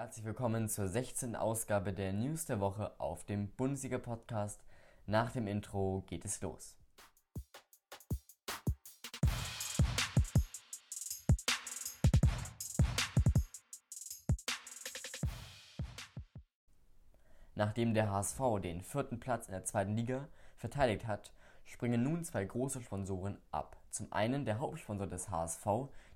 Herzlich willkommen zur 16. Ausgabe der News der Woche auf dem Bundesliga-Podcast. Nach dem Intro geht es los. Nachdem der HSV den vierten Platz in der zweiten Liga verteidigt hat, springen nun zwei große Sponsoren ab. Zum einen der Hauptsponsor des HSV,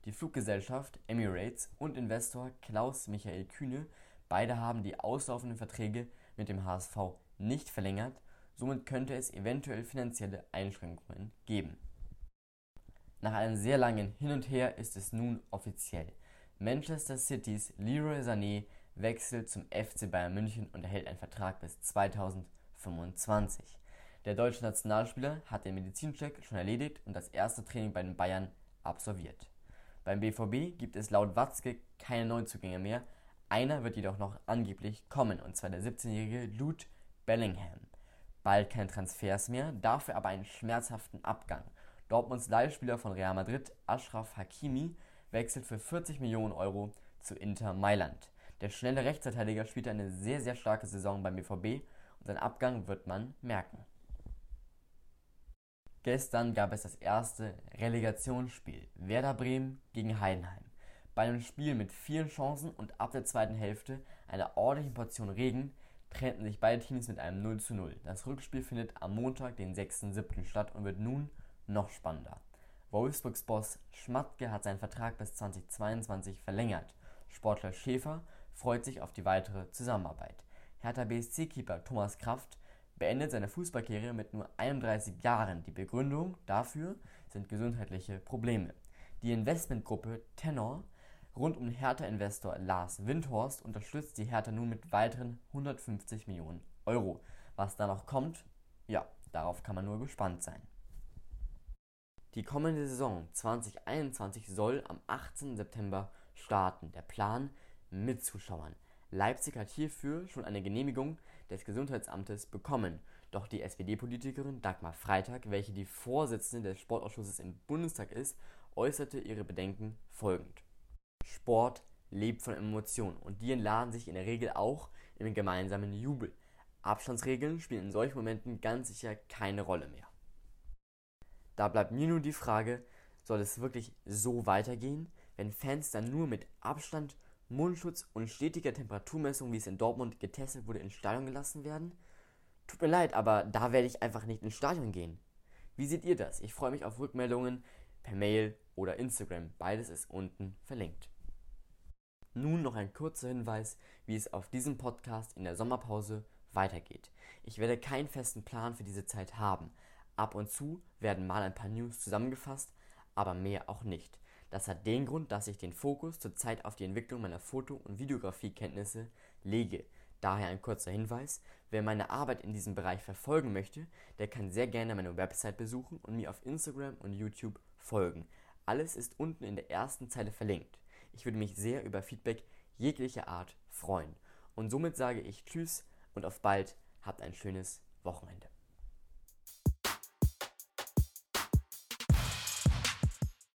die Fluggesellschaft Emirates und Investor Klaus Michael Kühne. Beide haben die auslaufenden Verträge mit dem HSV nicht verlängert, somit könnte es eventuell finanzielle Einschränkungen geben. Nach einem sehr langen Hin und Her ist es nun offiziell. Manchester Citys Leroy Sané wechselt zum FC Bayern München und erhält einen Vertrag bis 2025. Der deutsche Nationalspieler hat den Medizincheck schon erledigt und das erste Training bei den Bayern absolviert. Beim BVB gibt es laut Watzke keine Neuzugänge mehr. Einer wird jedoch noch angeblich kommen, und zwar der 17-jährige Luke Bellingham. Bald keine Transfers mehr, dafür aber einen schmerzhaften Abgang. Dortmunds Leihspieler von Real Madrid, Ashraf Hakimi, wechselt für 40 Millionen Euro zu Inter Mailand. Der schnelle Rechtsverteidiger spielte eine sehr, sehr starke Saison beim BVB und seinen Abgang wird man merken. Gestern gab es das erste Relegationsspiel Werder Bremen gegen Heidenheim. Bei einem Spiel mit vielen Chancen und ab der zweiten Hälfte einer ordentlichen Portion Regen trennten sich beide Teams mit einem 0 zu 0. Das Rückspiel findet am Montag, den 6.7. statt und wird nun noch spannender. Wolfsburgs Boss Schmatke hat seinen Vertrag bis 2022 verlängert. Sportler Schäfer freut sich auf die weitere Zusammenarbeit. Hertha BSC-Keeper Thomas Kraft beendet seine Fußballkarriere mit nur 31 Jahren. Die Begründung dafür sind gesundheitliche Probleme. Die Investmentgruppe Tenor rund um Hertha-Investor Lars Windhorst unterstützt die Hertha nun mit weiteren 150 Millionen Euro. Was da noch kommt, ja, darauf kann man nur gespannt sein. Die kommende Saison 2021 soll am 18. September starten. Der Plan mit Zuschauern. Leipzig hat hierfür schon eine Genehmigung des Gesundheitsamtes bekommen. Doch die SPD-Politikerin Dagmar Freitag, welche die Vorsitzende des Sportausschusses im Bundestag ist, äußerte ihre Bedenken folgend. Sport lebt von Emotionen und die entladen sich in der Regel auch im gemeinsamen Jubel. Abstandsregeln spielen in solchen Momenten ganz sicher keine Rolle mehr. Da bleibt mir nur die Frage, soll es wirklich so weitergehen, wenn Fans dann nur mit Abstand Mundschutz und stetiger Temperaturmessung, wie es in Dortmund getestet wurde, ins Stadion gelassen werden? Tut mir leid, aber da werde ich einfach nicht ins Stadion gehen. Wie seht ihr das? Ich freue mich auf Rückmeldungen per Mail oder Instagram. Beides ist unten verlinkt. Nun noch ein kurzer Hinweis, wie es auf diesem Podcast in der Sommerpause weitergeht. Ich werde keinen festen Plan für diese Zeit haben. Ab und zu werden mal ein paar News zusammengefasst, aber mehr auch nicht. Das hat den Grund, dass ich den Fokus zurzeit auf die Entwicklung meiner Foto- und Videografiekenntnisse lege. Daher ein kurzer Hinweis, wer meine Arbeit in diesem Bereich verfolgen möchte, der kann sehr gerne meine Website besuchen und mir auf Instagram und YouTube folgen. Alles ist unten in der ersten Zeile verlinkt. Ich würde mich sehr über Feedback jeglicher Art freuen. Und somit sage ich Tschüss und auf bald, habt ein schönes Wochenende.